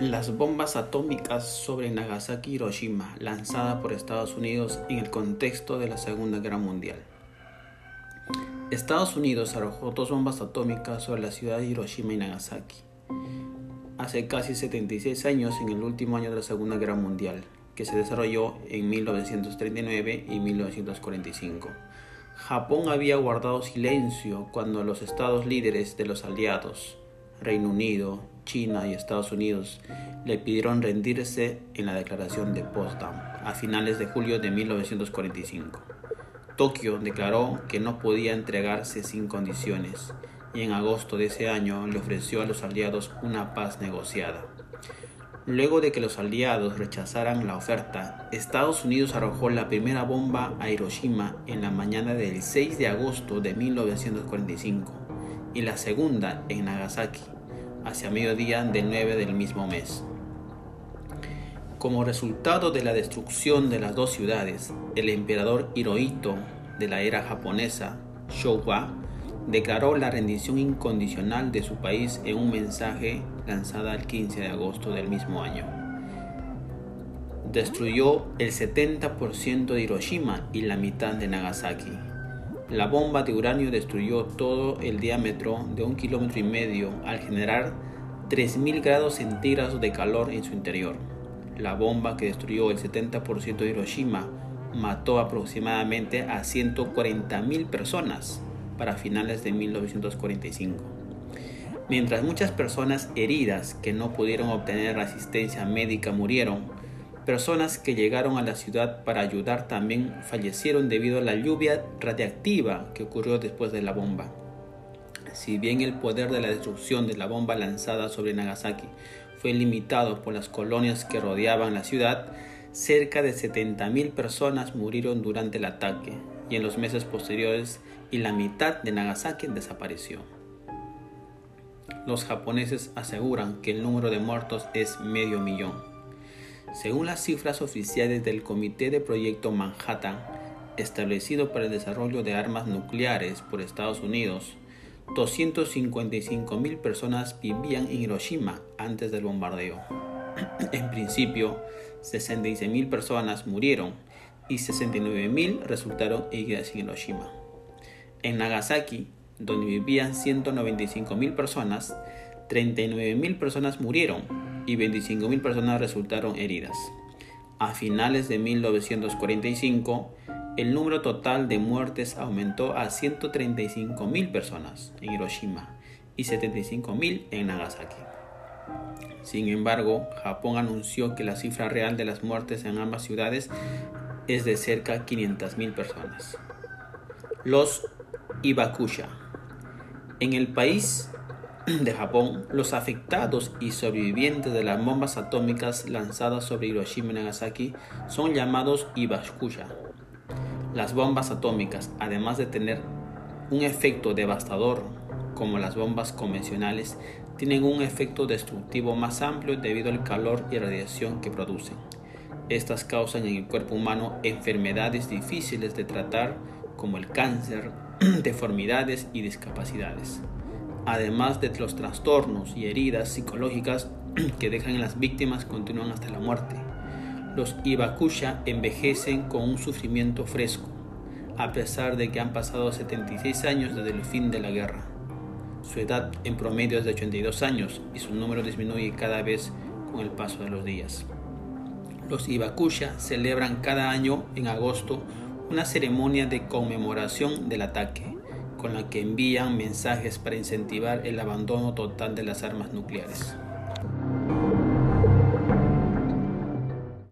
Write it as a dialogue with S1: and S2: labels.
S1: Las bombas atómicas sobre Nagasaki y Hiroshima, lanzadas por Estados Unidos en el contexto de la Segunda Guerra Mundial. Estados Unidos arrojó dos bombas atómicas sobre la ciudad de Hiroshima y Nagasaki hace casi 76 años en el último año de la Segunda Guerra Mundial, que se desarrolló en 1939 y 1945. Japón había guardado silencio cuando los estados líderes de los aliados, Reino Unido, China y Estados Unidos le pidieron rendirse en la declaración de Potsdam a finales de julio de 1945. Tokio declaró que no podía entregarse sin condiciones y en agosto de ese año le ofreció a los aliados una paz negociada. Luego de que los aliados rechazaran la oferta, Estados Unidos arrojó la primera bomba a Hiroshima en la mañana del 6 de agosto de 1945 y la segunda en Nagasaki hacia mediodía del 9 del mismo mes. Como resultado de la destrucción de las dos ciudades, el emperador Hirohito de la era japonesa, Showa, declaró la rendición incondicional de su país en un mensaje lanzado el 15 de agosto del mismo año. Destruyó el 70% de Hiroshima y la mitad de Nagasaki la bomba de uranio destruyó todo el diámetro de un kilómetro y medio al generar 3.000 grados centígrados de calor en su interior. La bomba que destruyó el 70% de Hiroshima mató aproximadamente a 140.000 personas para finales de 1945. Mientras muchas personas heridas que no pudieron obtener asistencia médica murieron, Personas que llegaron a la ciudad para ayudar también fallecieron debido a la lluvia radiactiva que ocurrió después de la bomba. Si bien el poder de la destrucción de la bomba lanzada sobre Nagasaki fue limitado por las colonias que rodeaban la ciudad, cerca de 70.000 personas murieron durante el ataque y en los meses posteriores y la mitad de Nagasaki desapareció. Los japoneses aseguran que el número de muertos es medio millón. Según las cifras oficiales del Comité de Proyecto Manhattan, establecido para el desarrollo de armas nucleares por Estados Unidos, 255.000 personas vivían en Hiroshima antes del bombardeo. En principio, 66.000 personas murieron y 69.000 resultaron heridas en Hiroshima. En Nagasaki, donde vivían 195.000 personas, 39.000 personas murieron y 25.000 personas resultaron heridas. A finales de 1945, el número total de muertes aumentó a 135.000 personas en Hiroshima y 75.000 en Nagasaki. Sin embargo, Japón anunció que la cifra real de las muertes en ambas ciudades es de cerca de 500.000 personas. Los Ibakusha. En el país de Japón, los afectados y sobrevivientes de las bombas atómicas lanzadas sobre Hiroshima y Nagasaki son llamados Ibakusha. Las bombas atómicas, además de tener un efecto devastador como las bombas convencionales, tienen un efecto destructivo más amplio debido al calor y radiación que producen. Estas causan en el cuerpo humano enfermedades difíciles de tratar como el cáncer, deformidades y discapacidades además de los trastornos y heridas psicológicas que dejan en las víctimas continúan hasta la muerte. Los Ibakusha envejecen con un sufrimiento fresco, a pesar de que han pasado 76 años desde el fin de la guerra. Su edad en promedio es de 82 años y su número disminuye cada vez con el paso de los días. Los Ibakusha celebran cada año en agosto una ceremonia de conmemoración del ataque con la que envían mensajes para incentivar el abandono total de las armas nucleares.